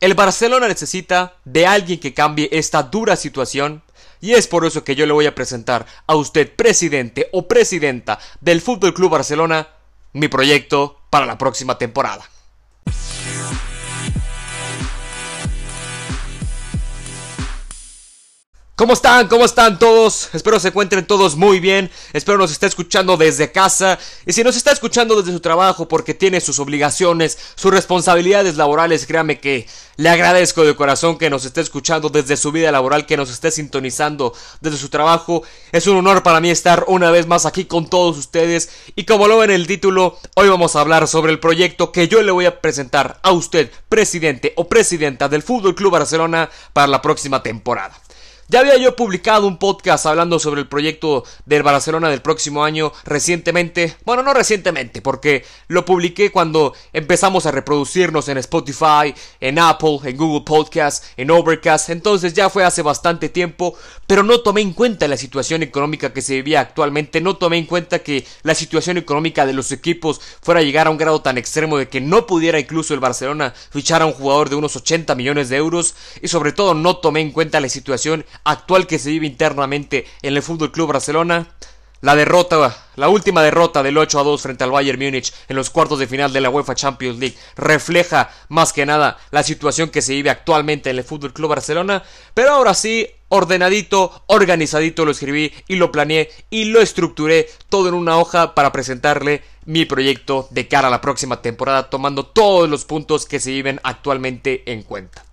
El Barcelona necesita de alguien que cambie esta dura situación y es por eso que yo le voy a presentar a usted, presidente o presidenta del Fútbol Club Barcelona, mi proyecto para la próxima temporada. ¿Cómo están? ¿Cómo están todos? Espero se encuentren todos muy bien. Espero nos esté escuchando desde casa. Y si nos está escuchando desde su trabajo porque tiene sus obligaciones, sus responsabilidades laborales, créame que le agradezco de corazón que nos esté escuchando desde su vida laboral, que nos esté sintonizando desde su trabajo. Es un honor para mí estar una vez más aquí con todos ustedes. Y como lo ven en el título, hoy vamos a hablar sobre el proyecto que yo le voy a presentar a usted, presidente o presidenta del Fútbol Club Barcelona, para la próxima temporada. Ya había yo publicado un podcast hablando sobre el proyecto del Barcelona del próximo año recientemente. Bueno, no recientemente, porque lo publiqué cuando empezamos a reproducirnos en Spotify, en Apple, en Google Podcast, en Overcast. Entonces ya fue hace bastante tiempo, pero no tomé en cuenta la situación económica que se vivía actualmente. No tomé en cuenta que la situación económica de los equipos fuera a llegar a un grado tan extremo de que no pudiera incluso el Barcelona fichar a un jugador de unos 80 millones de euros. Y sobre todo no tomé en cuenta la situación actual que se vive internamente en el Fútbol Club Barcelona. La derrota, la última derrota del 8 a 2 frente al Bayern Múnich en los cuartos de final de la UEFA Champions League refleja más que nada la situación que se vive actualmente en el Fútbol Club Barcelona. Pero ahora sí, ordenadito, organizadito lo escribí y lo planeé y lo estructuré todo en una hoja para presentarle mi proyecto de cara a la próxima temporada, tomando todos los puntos que se viven actualmente en cuenta.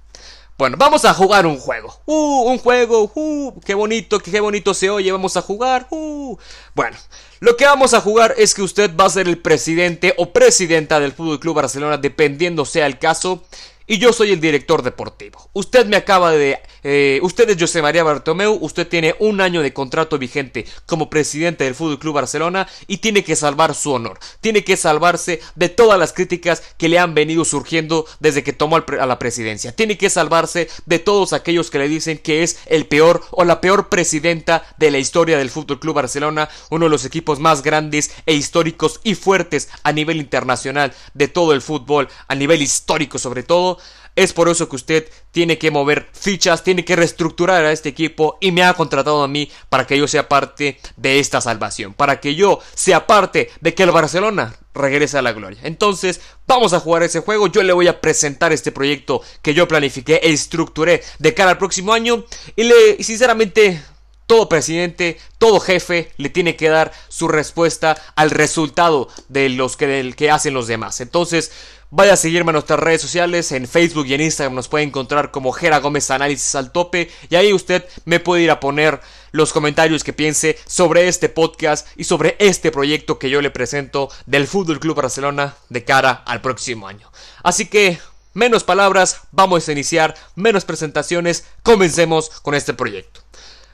Bueno, vamos a jugar un juego. Uh, un juego. Uh, qué bonito, qué bonito se oye. Vamos a jugar. Uh. Bueno, lo que vamos a jugar es que usted va a ser el presidente o presidenta del Fútbol Club Barcelona, dependiendo sea el caso y yo soy el director deportivo. Usted me acaba de... Eh, usted es José María Bartomeu, usted tiene un año de contrato vigente como presidente del Fútbol Club Barcelona y tiene que salvar su honor. Tiene que salvarse de todas las críticas que le han venido surgiendo desde que tomó a la presidencia. Tiene que salvarse de todos aquellos que le dicen que es el peor o la peor presidenta de la historia del Fútbol Club Barcelona, uno de los equipos más grandes e históricos y fuertes a nivel internacional de todo el fútbol, a nivel histórico sobre todo. Es por eso que usted tiene que mover fichas, tiene que reestructurar a este equipo y me ha contratado a mí para que yo sea parte de esta salvación, para que yo sea parte de que el Barcelona regrese a la gloria. Entonces, vamos a jugar ese juego. Yo le voy a presentar este proyecto que yo planifiqué e estructuré de cara al próximo año y le sinceramente todo presidente, todo jefe le tiene que dar su respuesta al resultado de los del que hacen los demás. Entonces, Vaya a seguirme en nuestras redes sociales, en Facebook y en Instagram nos puede encontrar como Jera Gómez Análisis al tope y ahí usted me puede ir a poner los comentarios que piense sobre este podcast y sobre este proyecto que yo le presento del Fútbol Club Barcelona de cara al próximo año. Así que, menos palabras, vamos a iniciar, menos presentaciones, comencemos con este proyecto.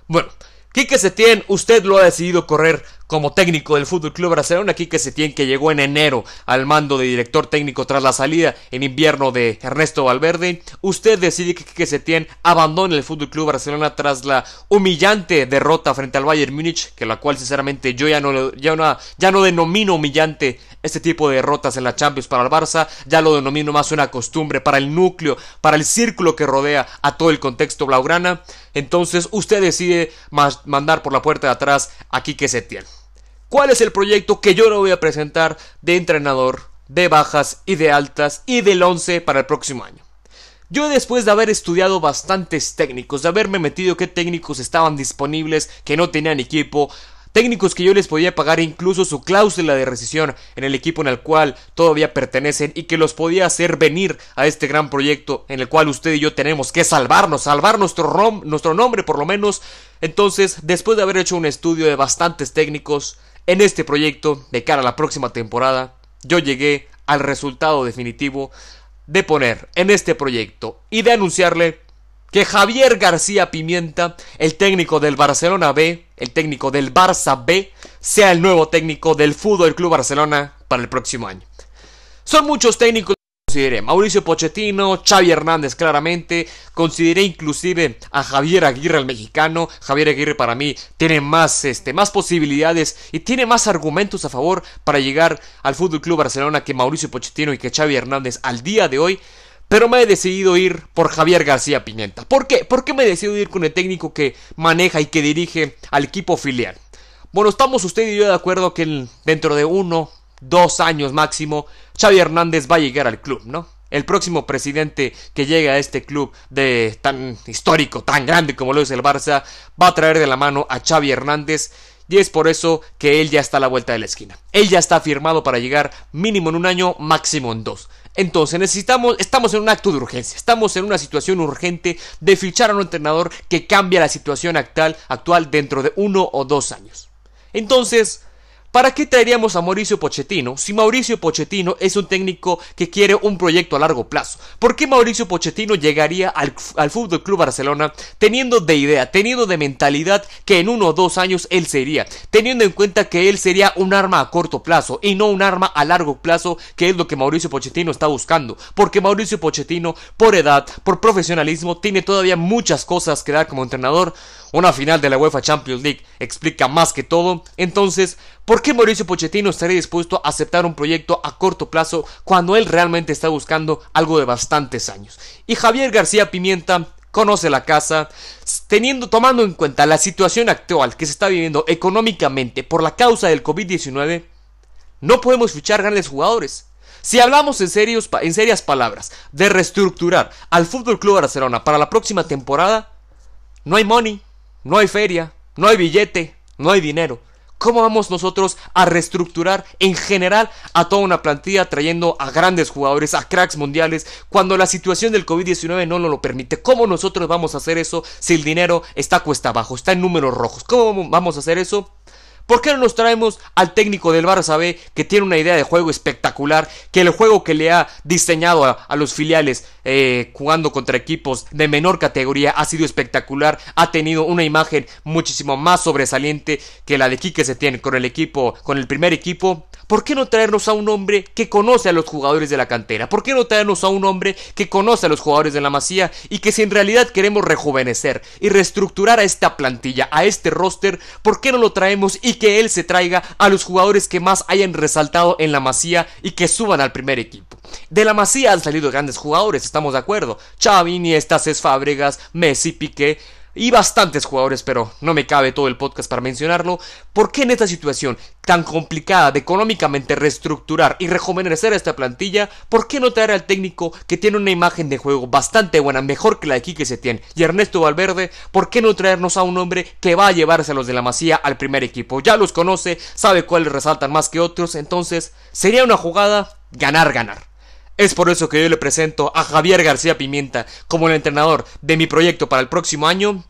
Bueno, Quique Setién, usted lo ha decidido correr como técnico del Fútbol Club Barcelona, Quique Setién que llegó en enero al mando de director técnico tras la salida en invierno de Ernesto Valverde. Usted decide que Quique Setién abandone el Fútbol Club Barcelona tras la humillante derrota frente al Bayern Múnich, que la cual sinceramente yo ya no ya ya no denomino humillante este tipo de derrotas en la Champions para el Barça, ya lo denomino más una costumbre para el núcleo, para el círculo que rodea a todo el contexto blaugrana. Entonces usted decide mandar por la puerta de atrás a Quique Setién. ¿Cuál es el proyecto que yo le voy a presentar de entrenador, de bajas y de altas y del 11 para el próximo año? Yo después de haber estudiado bastantes técnicos, de haberme metido qué técnicos estaban disponibles, que no tenían equipo, técnicos que yo les podía pagar incluso su cláusula de rescisión en el equipo en el cual todavía pertenecen y que los podía hacer venir a este gran proyecto en el cual usted y yo tenemos que salvarnos, salvar nuestro, nuestro nombre por lo menos. Entonces, después de haber hecho un estudio de bastantes técnicos en este proyecto de cara a la próxima temporada, yo llegué al resultado definitivo de poner en este proyecto y de anunciarle que Javier García Pimienta, el técnico del Barcelona B, el técnico del Barça B, sea el nuevo técnico del Fútbol Club Barcelona para el próximo año. Son muchos técnicos consideré. Mauricio Pochettino, Xavi Hernández claramente, consideré inclusive a Javier Aguirre el mexicano. Javier Aguirre para mí tiene más este más posibilidades y tiene más argumentos a favor para llegar al Fútbol Club Barcelona que Mauricio Pochettino y que Xavi Hernández al día de hoy. Pero me he decidido ir por Javier García Pimienta. ¿Por qué? ¿Por qué me he decidido ir con el técnico que maneja y que dirige al equipo filial? Bueno, estamos usted y yo de acuerdo que dentro de uno, dos años máximo, Xavi Hernández va a llegar al club, ¿no? El próximo presidente que llegue a este club de tan histórico, tan grande como lo es el Barça, va a traer de la mano a Xavi Hernández y es por eso que él ya está a la vuelta de la esquina. Él ya está firmado para llegar mínimo en un año, máximo en dos. Entonces necesitamos, estamos en un acto de urgencia, estamos en una situación urgente de fichar a un entrenador que cambie la situación actual, actual dentro de uno o dos años. Entonces, ¿Para qué traeríamos a Mauricio Pochettino si Mauricio Pochettino es un técnico que quiere un proyecto a largo plazo? ¿Por qué Mauricio Pochettino llegaría al, al Fútbol Club Barcelona teniendo de idea, teniendo de mentalidad que en uno o dos años él sería, teniendo en cuenta que él sería un arma a corto plazo y no un arma a largo plazo, que es lo que Mauricio Pochettino está buscando? Porque Mauricio Pochettino, por edad, por profesionalismo, tiene todavía muchas cosas que dar como entrenador. Una final de la UEFA Champions League explica más que todo. Entonces, ¿por qué Mauricio Pochettino estaría dispuesto a aceptar un proyecto a corto plazo cuando él realmente está buscando algo de bastantes años? Y Javier García Pimienta conoce la casa, teniendo, tomando en cuenta la situación actual que se está viviendo económicamente por la causa del COVID-19, no podemos fichar grandes jugadores. Si hablamos en, serios, en serias palabras de reestructurar al Fútbol Club Barcelona para la próxima temporada, no hay money. No hay feria, no hay billete, no hay dinero. ¿Cómo vamos nosotros a reestructurar en general a toda una plantilla trayendo a grandes jugadores, a cracks mundiales, cuando la situación del COVID-19 no nos lo permite? ¿Cómo nosotros vamos a hacer eso si el dinero está cuesta abajo, está en números rojos? ¿Cómo vamos a hacer eso? ¿Por qué no nos traemos al técnico del Barça B que tiene una idea de juego espectacular? Que el juego que le ha diseñado a, los filiales eh, jugando contra equipos de menor categoría ha sido espectacular. Ha tenido una imagen muchísimo más sobresaliente que la de Quique tiene con el equipo, con el primer equipo. ¿Por qué no traernos a un hombre que conoce a los jugadores de la cantera? ¿Por qué no traernos a un hombre que conoce a los jugadores de la masía y que si en realidad queremos rejuvenecer y reestructurar a esta plantilla, a este roster, ¿por qué no lo traemos y que él se traiga a los jugadores que más hayan resaltado en la masía y que suban al primer equipo? De la masía han salido grandes jugadores, estamos de acuerdo. Xavi, Iniesta, Fábregas, Messi, Piqué y bastantes jugadores, pero no me cabe todo el podcast para mencionarlo. ¿Por qué en esta situación tan complicada de económicamente reestructurar y rejuvenecer esta plantilla, por qué no traer al técnico que tiene una imagen de juego bastante buena, mejor que la de Quique Setién y Ernesto Valverde? ¿Por qué no traernos a un hombre que va a llevarse a los de la Masía al primer equipo? Ya los conoce, sabe cuáles resaltan más que otros, entonces sería una jugada ganar-ganar. Es por eso que yo le presento a Javier García Pimienta como el entrenador de mi proyecto para el próximo año.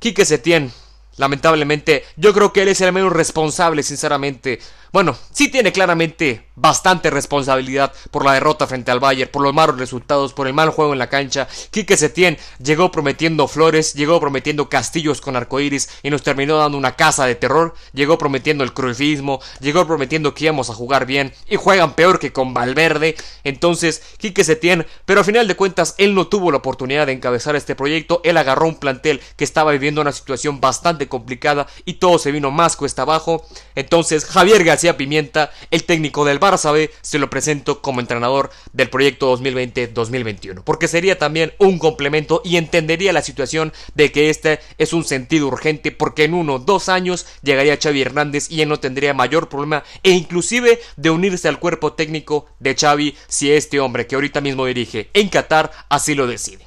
Quique Setién, lamentablemente, yo creo que él es el menos responsable, sinceramente, bueno, sí tiene claramente bastante responsabilidad por la derrota frente al Bayern, por los malos resultados, por el mal juego en la cancha. Quique Setién llegó prometiendo flores, llegó prometiendo castillos con arcoíris y nos terminó dando una casa de terror. Llegó prometiendo el cruifismo, llegó prometiendo que íbamos a jugar bien y juegan peor que con Valverde. Entonces, Quique Setién, pero al final de cuentas, él no tuvo la oportunidad de encabezar este proyecto. Él agarró un plantel que estaba viviendo una situación bastante complicada y todo se vino más cuesta abajo. Entonces, Javier García Pimienta, el técnico del Barça se lo presento como entrenador del proyecto 2020-2021, porque sería también un complemento y entendería la situación de que este es un sentido urgente, porque en uno, dos años llegaría Xavi Hernández y él no tendría mayor problema e inclusive de unirse al cuerpo técnico de Xavi si este hombre que ahorita mismo dirige en Qatar así lo decide.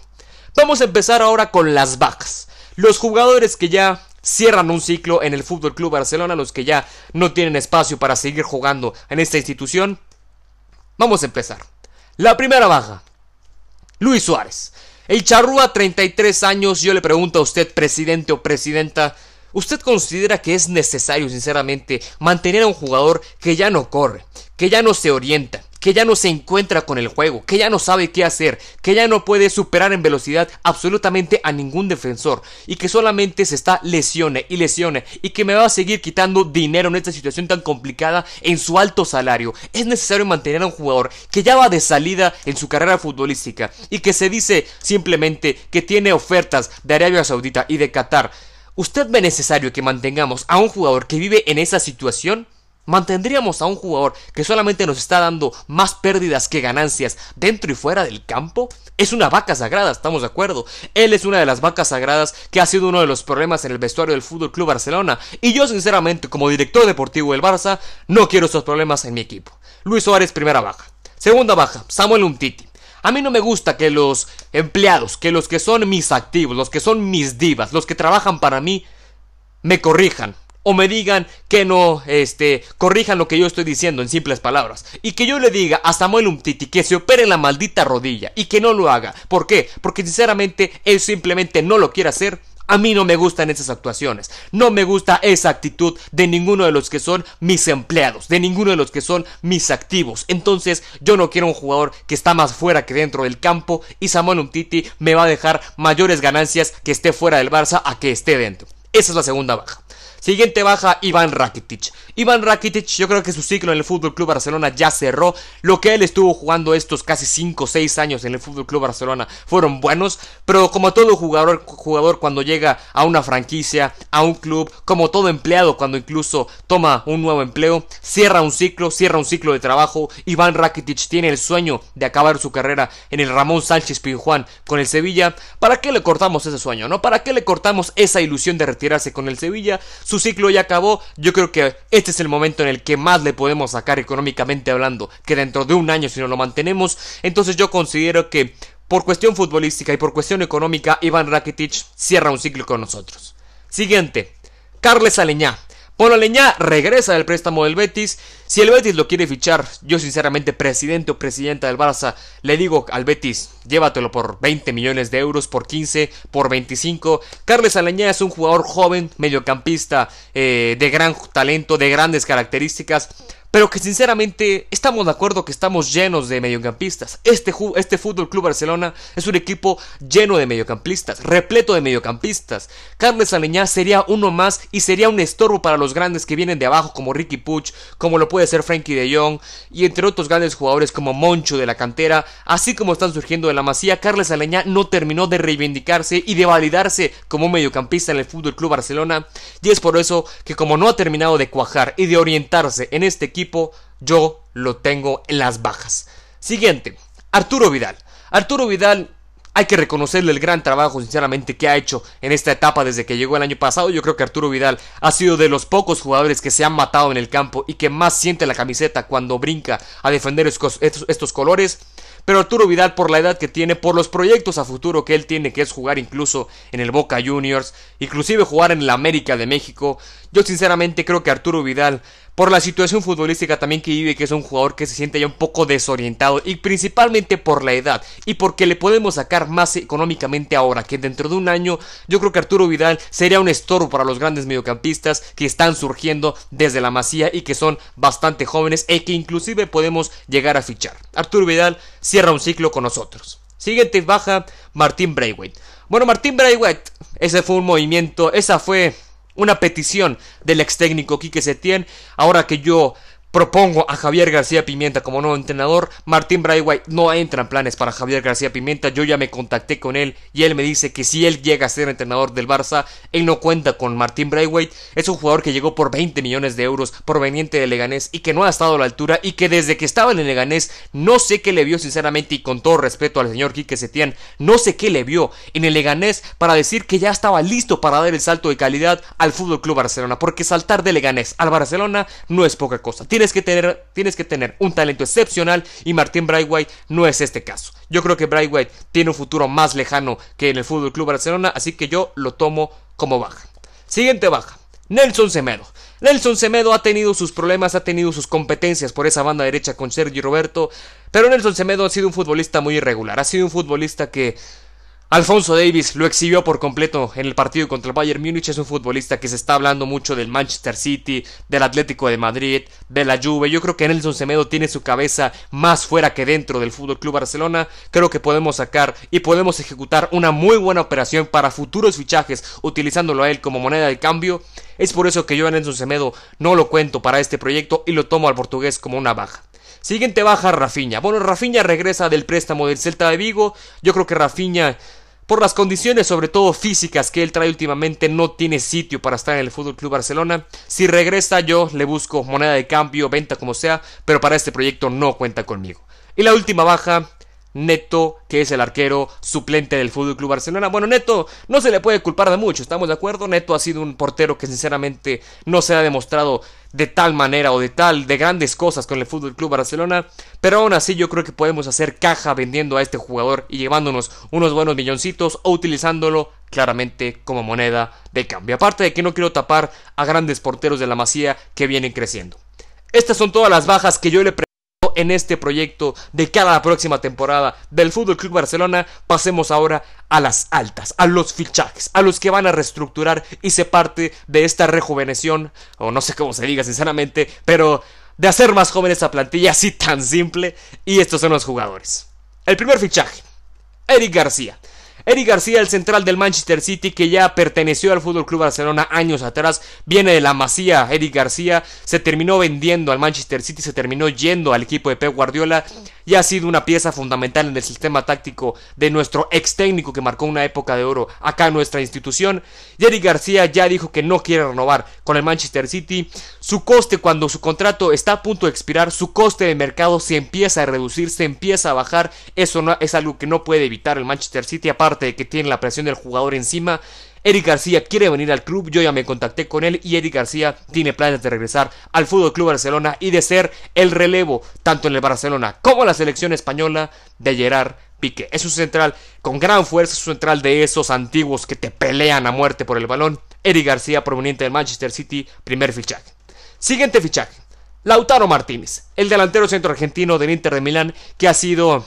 Vamos a empezar ahora con las bajas. Los jugadores que ya cierran un ciclo en el Fútbol Club Barcelona, los que ya no tienen espacio para seguir jugando en esta institución. Vamos a empezar. La primera baja. Luis Suárez. El charrúa, 33 años. Yo le pregunto a usted, presidente o presidenta, ¿usted considera que es necesario, sinceramente, mantener a un jugador que ya no corre, que ya no se orienta, que ya no se encuentra con el juego, que ya no sabe qué hacer, que ya no puede superar en velocidad absolutamente a ningún defensor y que solamente se está lesione y lesione y que me va a seguir quitando dinero en esta situación tan complicada en su alto salario. Es necesario mantener a un jugador que ya va de salida en su carrera futbolística y que se dice simplemente que tiene ofertas de Arabia Saudita y de Qatar. ¿Usted ve necesario que mantengamos a un jugador que vive en esa situación? ¿Mantendríamos a un jugador que solamente nos está dando más pérdidas que ganancias dentro y fuera del campo? Es una vaca sagrada, estamos de acuerdo. Él es una de las vacas sagradas que ha sido uno de los problemas en el vestuario del Fútbol Club Barcelona. Y yo, sinceramente, como director deportivo del Barça, no quiero esos problemas en mi equipo. Luis Suárez, primera baja. Segunda baja, Samuel Umtiti. A mí no me gusta que los empleados, que los que son mis activos, los que son mis divas, los que trabajan para mí, me corrijan o me digan que no, este, corrijan lo que yo estoy diciendo en simples palabras. Y que yo le diga a Samuel Umtiti que se opere la maldita rodilla y que no lo haga. ¿Por qué? Porque sinceramente él simplemente no lo quiere hacer. A mí no me gustan esas actuaciones. No me gusta esa actitud de ninguno de los que son mis empleados, de ninguno de los que son mis activos. Entonces, yo no quiero un jugador que está más fuera que dentro del campo y Samuel Umtiti me va a dejar mayores ganancias que esté fuera del Barça a que esté dentro. Esa es la segunda baja. Siguiente baja, Iván Rakitic. Iván Rakitic, yo creo que su ciclo en el Fútbol Club Barcelona ya cerró. Lo que él estuvo jugando estos casi 5 o 6 años en el Fútbol Club Barcelona fueron buenos, pero como todo jugador, jugador cuando llega a una franquicia, a un club, como todo empleado cuando incluso toma un nuevo empleo, cierra un ciclo, cierra un ciclo de trabajo. Iván Rakitic tiene el sueño de acabar su carrera en el Ramón Sánchez Pizjuán con el Sevilla. ¿Para qué le cortamos ese sueño, no? ¿Para qué le cortamos esa ilusión de retirarse con el Sevilla? Su ciclo ya acabó, yo creo que este es el momento en el que más le podemos sacar económicamente hablando, que dentro de un año si no lo mantenemos, entonces yo considero que por cuestión futbolística y por cuestión económica, Iván Rakitic cierra un ciclo con nosotros. Siguiente, Carles Aleñá. Bueno, Leñá regresa del préstamo del Betis. Si el Betis lo quiere fichar, yo sinceramente, presidente o presidenta del Barça, le digo al Betis, llévatelo por 20 millones de euros, por 15, por 25. Carles Aleñá es un jugador joven, mediocampista, eh, de gran talento, de grandes características pero que sinceramente estamos de acuerdo que estamos llenos de mediocampistas. Este, este Fútbol Club Barcelona es un equipo lleno de mediocampistas, repleto de mediocampistas. Carles Aleñá sería uno más y sería un estorbo para los grandes que vienen de abajo, como Ricky Puch, como lo puede ser Frankie de Jong, y entre otros grandes jugadores como Moncho de la cantera, así como están surgiendo de la masía. Carles Aleñá no terminó de reivindicarse y de validarse como mediocampista en el Fútbol Club Barcelona, y es por eso que, como no ha terminado de cuajar y de orientarse en este equipo, yo lo tengo en las bajas. Siguiente, Arturo Vidal. Arturo Vidal hay que reconocerle el gran trabajo, sinceramente, que ha hecho en esta etapa desde que llegó el año pasado. Yo creo que Arturo Vidal ha sido de los pocos jugadores que se han matado en el campo y que más siente la camiseta cuando brinca a defender estos, estos colores. Pero Arturo Vidal, por la edad que tiene, por los proyectos a futuro que él tiene, que es jugar incluso en el Boca Juniors, inclusive jugar en la América de México, yo sinceramente creo que Arturo Vidal por la situación futbolística también que vive, que es un jugador que se siente ya un poco desorientado y principalmente por la edad y porque le podemos sacar más económicamente ahora que dentro de un año yo creo que Arturo Vidal sería un estorbo para los grandes mediocampistas que están surgiendo desde la masía y que son bastante jóvenes y que inclusive podemos llegar a fichar. Arturo Vidal cierra un ciclo con nosotros. Siguiente baja Martín Braithwaite. Bueno, Martín Braithwaite, ese fue un movimiento, esa fue una petición del ex técnico Quique Setién. Ahora que yo Propongo a Javier García Pimienta como nuevo entrenador. Martín Braithwaite no entra en planes para Javier García Pimienta. Yo ya me contacté con él y él me dice que si él llega a ser entrenador del Barça, él no cuenta con Martín Braithwaite. Es un jugador que llegó por 20 millones de euros proveniente de Leganés y que no ha estado a la altura y que desde que estaba en el Leganés no sé qué le vio sinceramente y con todo respeto al señor Quique Setién, no sé qué le vio en el Leganés para decir que ya estaba listo para dar el salto de calidad al Fútbol Club Barcelona, porque saltar de Leganés al Barcelona no es poca cosa tienes que tener, tienes que tener un talento excepcional y Martín Braithwaite no es este caso. Yo creo que Braithwaite tiene un futuro más lejano que en el Fútbol Club Barcelona, así que yo lo tomo como baja. Siguiente baja, Nelson Semedo. Nelson Semedo ha tenido sus problemas, ha tenido sus competencias por esa banda derecha con Sergio Roberto, pero Nelson Semedo ha sido un futbolista muy irregular, ha sido un futbolista que Alfonso Davis lo exhibió por completo en el partido contra el Bayern Múnich. Es un futbolista que se está hablando mucho del Manchester City, del Atlético de Madrid, de la Juve. Yo creo que Nelson Semedo tiene su cabeza más fuera que dentro del Fútbol Club Barcelona. Creo que podemos sacar y podemos ejecutar una muy buena operación para futuros fichajes utilizándolo a él como moneda de cambio. Es por eso que yo a Nelson Semedo no lo cuento para este proyecto y lo tomo al portugués como una baja. Siguiente baja Rafinha. Bueno, Rafinha regresa del préstamo del Celta de Vigo. Yo creo que Rafinha por las condiciones, sobre todo físicas, que él trae últimamente, no tiene sitio para estar en el Fútbol Club Barcelona. Si regresa, yo le busco moneda de cambio, venta como sea, pero para este proyecto no cuenta conmigo. Y la última baja, Neto, que es el arquero suplente del Fútbol Club Barcelona. Bueno, Neto no se le puede culpar de mucho, ¿estamos de acuerdo? Neto ha sido un portero que sinceramente no se ha demostrado de tal manera o de tal, de grandes cosas con el Fútbol Club Barcelona, pero aún así yo creo que podemos hacer caja vendiendo a este jugador y llevándonos unos buenos milloncitos o utilizándolo claramente como moneda de cambio. Aparte de que no quiero tapar a grandes porteros de la Masía que vienen creciendo. Estas son todas las bajas que yo le en este proyecto de cara a la próxima temporada del Fútbol Club Barcelona, pasemos ahora a las altas, a los fichajes, a los que van a reestructurar y se parte de esta rejuveneción, o no sé cómo se diga sinceramente, pero de hacer más joven esa plantilla así tan simple, y estos son los jugadores. El primer fichaje, Eric García. Eric García, el central del Manchester City, que ya perteneció al Fútbol Club Barcelona años atrás, viene de la Masía. Eric García se terminó vendiendo al Manchester City, se terminó yendo al equipo de Pep Guardiola y ha sido una pieza fundamental en el sistema táctico de nuestro ex técnico que marcó una época de oro acá en nuestra institución. Y Eric García ya dijo que no quiere renovar con el Manchester City. Su coste cuando su contrato está a punto de expirar, su coste de mercado se empieza a reducir, se empieza a bajar. Eso no, es algo que no puede evitar el Manchester City, aparte de que tiene la presión del jugador encima. Eric García quiere venir al club, yo ya me contacté con él y Eric García tiene planes de regresar al Fútbol Club Barcelona y de ser el relevo tanto en el Barcelona como en la selección española de Gerard Piqué. Es un central con gran fuerza, es un central de esos antiguos que te pelean a muerte por el balón. Eric García proveniente del Manchester City, primer fichaje. Siguiente fichaje. Lautaro Martínez, el delantero centro argentino del Inter de Milán que ha sido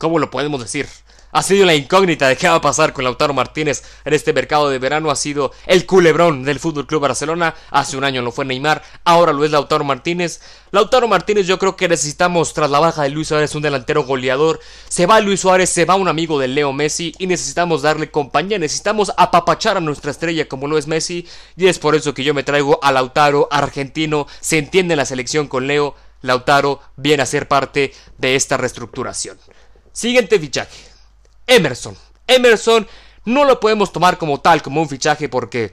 ¿cómo lo podemos decir? Ha sido la incógnita de qué va a pasar con Lautaro Martínez en este mercado de verano. Ha sido el culebrón del Fútbol Club Barcelona. Hace un año lo fue Neymar, ahora lo es Lautaro Martínez. Lautaro Martínez, yo creo que necesitamos, tras la baja de Luis Suárez, un delantero goleador. Se va Luis Suárez, se va un amigo de Leo Messi y necesitamos darle compañía. Necesitamos apapachar a nuestra estrella como lo es Messi. Y es por eso que yo me traigo a Lautaro, argentino. Se entiende la selección con Leo. Lautaro viene a ser parte de esta reestructuración. Siguiente fichaje. Emerson. Emerson no lo podemos tomar como tal, como un fichaje porque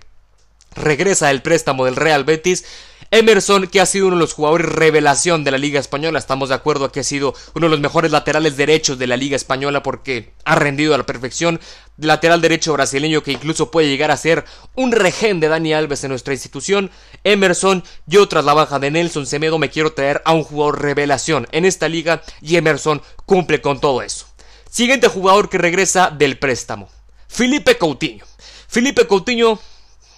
regresa el préstamo del Real Betis. Emerson, que ha sido uno de los jugadores revelación de la Liga Española, estamos de acuerdo que ha sido uno de los mejores laterales derechos de la Liga Española porque ha rendido a la perfección. Lateral derecho brasileño que incluso puede llegar a ser un regen de Dani Alves en nuestra institución. Emerson, yo tras la baja de Nelson Semedo me quiero traer a un jugador revelación en esta liga y Emerson cumple con todo eso. Siguiente jugador que regresa del préstamo. Felipe Coutinho. Felipe Coutinho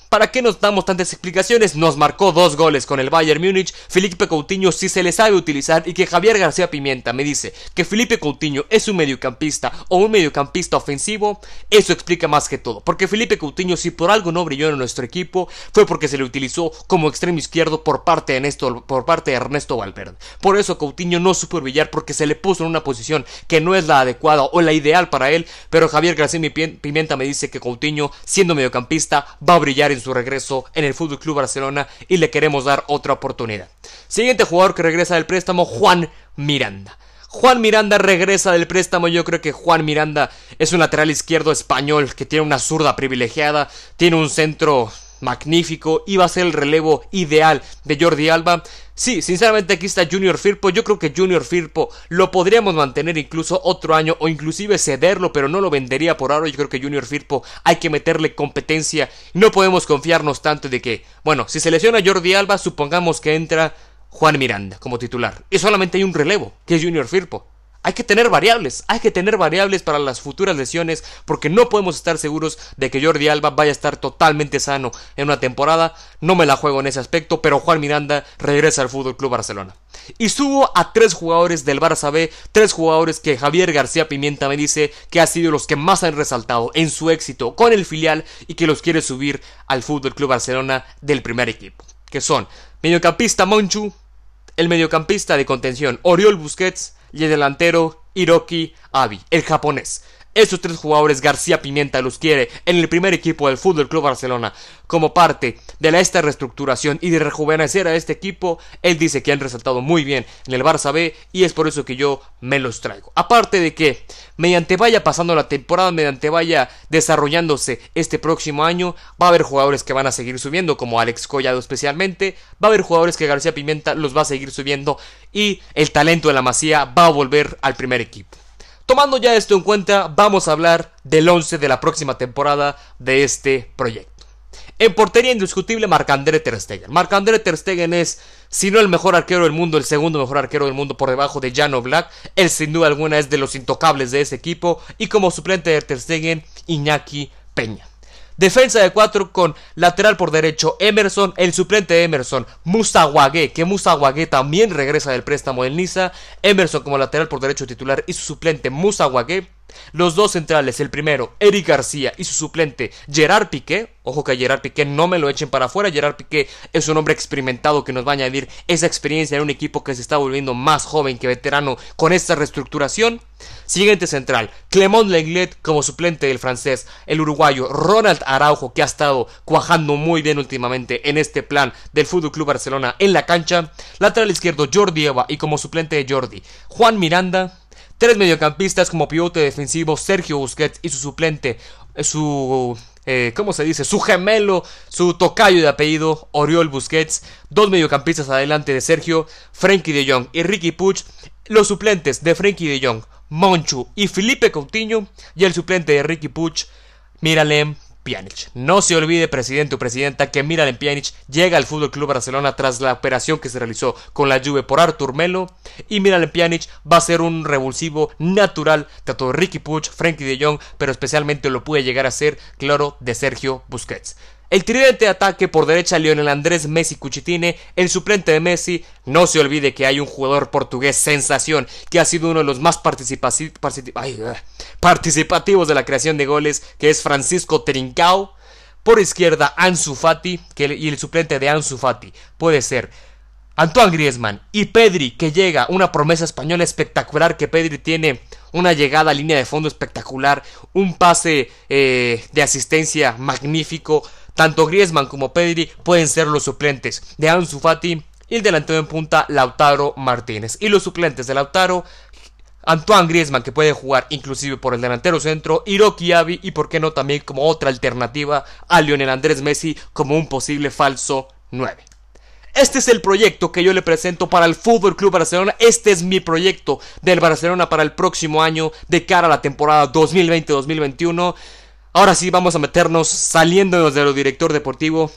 ¿Para qué nos damos tantas explicaciones? Nos marcó dos goles con el Bayern Múnich. Felipe Coutinho si se le sabe utilizar y que Javier García Pimienta me dice que Felipe Coutinho es un mediocampista o un mediocampista ofensivo, eso explica más que todo. Porque Felipe Coutinho si por algo no brilló en nuestro equipo fue porque se le utilizó como extremo izquierdo por parte de Ernesto, por parte de Ernesto Valverde. Por eso Coutinho no supo brillar porque se le puso en una posición que no es la adecuada o la ideal para él. Pero Javier García Pimienta me dice que Coutinho siendo mediocampista va a brillar su regreso en el Fútbol Club Barcelona y le queremos dar otra oportunidad. Siguiente jugador que regresa del préstamo, Juan Miranda. Juan Miranda regresa del préstamo. Yo creo que Juan Miranda es un lateral izquierdo español que tiene una zurda privilegiada, tiene un centro magnífico va a ser el relevo ideal de Jordi Alba. Sí, sinceramente aquí está Junior Firpo. Yo creo que Junior Firpo lo podríamos mantener incluso otro año o inclusive cederlo, pero no lo vendería por ahora. Yo creo que Junior Firpo hay que meterle competencia. No podemos confiarnos tanto de que, bueno, si se lesiona Jordi Alba, supongamos que entra Juan Miranda como titular. Y solamente hay un relevo, que es Junior Firpo. Hay que tener variables, hay que tener variables para las futuras lesiones porque no podemos estar seguros de que Jordi Alba vaya a estar totalmente sano en una temporada. No me la juego en ese aspecto, pero Juan Miranda regresa al Fútbol Club Barcelona. Y subo a tres jugadores del Barça B, tres jugadores que Javier García Pimienta me dice que ha sido los que más han resaltado en su éxito con el filial y que los quiere subir al Fútbol Club Barcelona del primer equipo, que son mediocampista Monchu, el mediocampista de contención Oriol Busquets y el delantero Hiroki Abi, el japonés. Estos tres jugadores García Pimienta los quiere en el primer equipo del Fútbol Club Barcelona como parte de esta reestructuración y de rejuvenecer a este equipo. Él dice que han resaltado muy bien en el Barça B y es por eso que yo me los traigo. Aparte de que mediante vaya pasando la temporada, mediante vaya desarrollándose este próximo año, va a haber jugadores que van a seguir subiendo como Alex Collado especialmente, va a haber jugadores que García Pimienta los va a seguir subiendo y el talento de la Masía va a volver al primer equipo. Tomando ya esto en cuenta, vamos a hablar del 11 de la próxima temporada de este proyecto. En portería indiscutible, Marc-André Ter Stegen. Marc-André Ter Stegen es, si no el mejor arquero del mundo, el segundo mejor arquero del mundo por debajo de Jan Black. Él sin duda alguna es de los intocables de ese equipo. Y como suplente de Ter Stegen, Iñaki Peña. Defensa de cuatro con lateral por derecho Emerson, el suplente Emerson, Musa Wague, que Musa Wague también regresa del préstamo del Niza. Emerson como lateral por derecho titular y su suplente Musa Wague. Los dos centrales, el primero, Eric García y su suplente, Gerard Piqué. Ojo que a Gerard Piqué no me lo echen para afuera. Gerard Piqué es un hombre experimentado que nos va a añadir esa experiencia en un equipo que se está volviendo más joven que veterano con esta reestructuración. Siguiente central, Clement Lenglet como suplente del francés, el uruguayo Ronald Araujo que ha estado cuajando muy bien últimamente en este plan del Fútbol Club Barcelona en la cancha. Lateral izquierdo Jordi Eva y como suplente de Jordi, Juan Miranda. Tres mediocampistas como pivote defensivo Sergio Busquets y su suplente, eh, su eh, ¿cómo se dice? Su gemelo, su tocayo de apellido, Oriol Busquets. Dos mediocampistas adelante de Sergio, Frenkie de Jong y Ricky Puch. Los suplentes de Frenkie de Jong, Monchu y Felipe Coutinho. Y el suplente de Ricky Puch, Miralem no se olvide, presidente o presidenta, que Miralem Pjanic llega al Fútbol Club Barcelona tras la operación que se realizó con la Juve por Artur Melo. Y Miralem Pjanic va a ser un revulsivo natural tanto Ricky Puig, Frankie de Jong, pero especialmente lo puede llegar a ser, claro, de Sergio Busquets. El tridente de ataque por derecha Lionel Andrés Messi Cuchitine, el suplente de Messi. No se olvide que hay un jugador portugués sensación que ha sido uno de los más participativos de la creación de goles, que es Francisco Trincao. Por izquierda Ansu Fati y el suplente de Ansu Fati puede ser Antoine Griezmann y Pedri que llega, una promesa española espectacular que Pedri tiene una llegada a línea de fondo espectacular, un pase eh, de asistencia magnífico, tanto Griezmann como Pedri pueden ser los suplentes de Ansu Fati y el delantero en punta Lautaro Martínez. Y los suplentes de Lautaro, Antoine Griezmann que puede jugar inclusive por el delantero centro, Hiroki Abi y por qué no también como otra alternativa a Lionel Andrés Messi como un posible falso 9. Este es el proyecto que yo le presento para el Fútbol Club Barcelona. Este es mi proyecto del Barcelona para el próximo año de cara a la temporada 2020-2021. Ahora sí, vamos a meternos saliéndonos de lo director deportivo.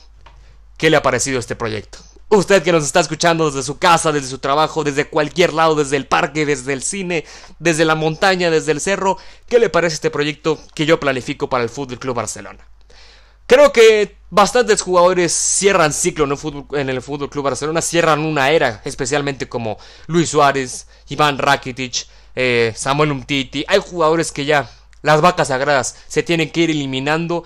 ¿Qué le ha parecido este proyecto? Usted que nos está escuchando desde su casa, desde su trabajo, desde cualquier lado, desde el parque, desde el cine, desde la montaña, desde el cerro, ¿qué le parece este proyecto que yo planifico para el Fútbol Club Barcelona? Creo que bastantes jugadores cierran ciclo en el, Fútbol, Club Barcelona, cierran una era, especialmente como Luis Suárez, Iván Rakitic, eh, Samuel Umtiti. Hay jugadores que ya las vacas sagradas se tienen que ir eliminando.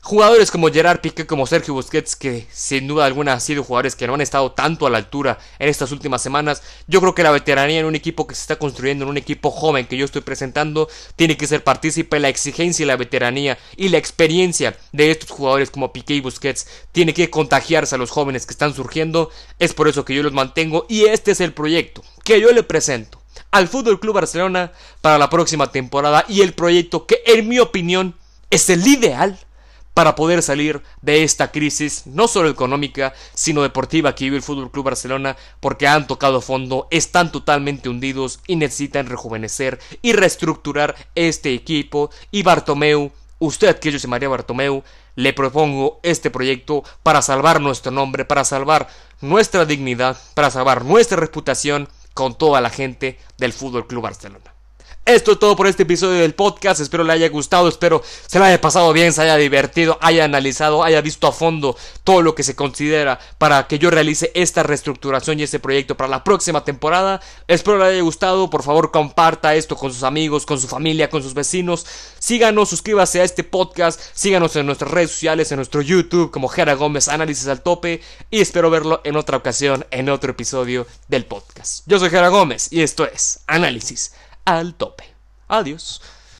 Jugadores como Gerard Piqué, como Sergio Busquets, que sin duda alguna han sido jugadores que no han estado tanto a la altura en estas últimas semanas. Yo creo que la veteranía en un equipo que se está construyendo, en un equipo joven que yo estoy presentando, tiene que ser partícipe. La exigencia y la veteranía y la experiencia de estos jugadores como Piqué y Busquets tiene que contagiarse a los jóvenes que están surgiendo. Es por eso que yo los mantengo y este es el proyecto que yo le presento al Fútbol Club Barcelona para la próxima temporada y el proyecto que en mi opinión es el ideal para poder salir de esta crisis, no solo económica, sino deportiva que vive el Fútbol Club Barcelona, porque han tocado fondo, están totalmente hundidos y necesitan rejuvenecer y reestructurar este equipo. Y Bartomeu, usted que yo se María Bartomeu, le propongo este proyecto para salvar nuestro nombre, para salvar nuestra dignidad, para salvar nuestra reputación con toda la gente del Fútbol Club Barcelona. Esto es todo por este episodio del podcast. Espero le haya gustado, espero se le haya pasado bien, se haya divertido, haya analizado, haya visto a fondo todo lo que se considera para que yo realice esta reestructuración y este proyecto para la próxima temporada. Espero le haya gustado. Por favor, comparta esto con sus amigos, con su familia, con sus vecinos. Síganos, suscríbase a este podcast. Síganos en nuestras redes sociales, en nuestro YouTube como Jera Gómez Análisis al Tope. Y espero verlo en otra ocasión, en otro episodio del podcast. Yo soy Jera Gómez y esto es Análisis al tope. Adiós.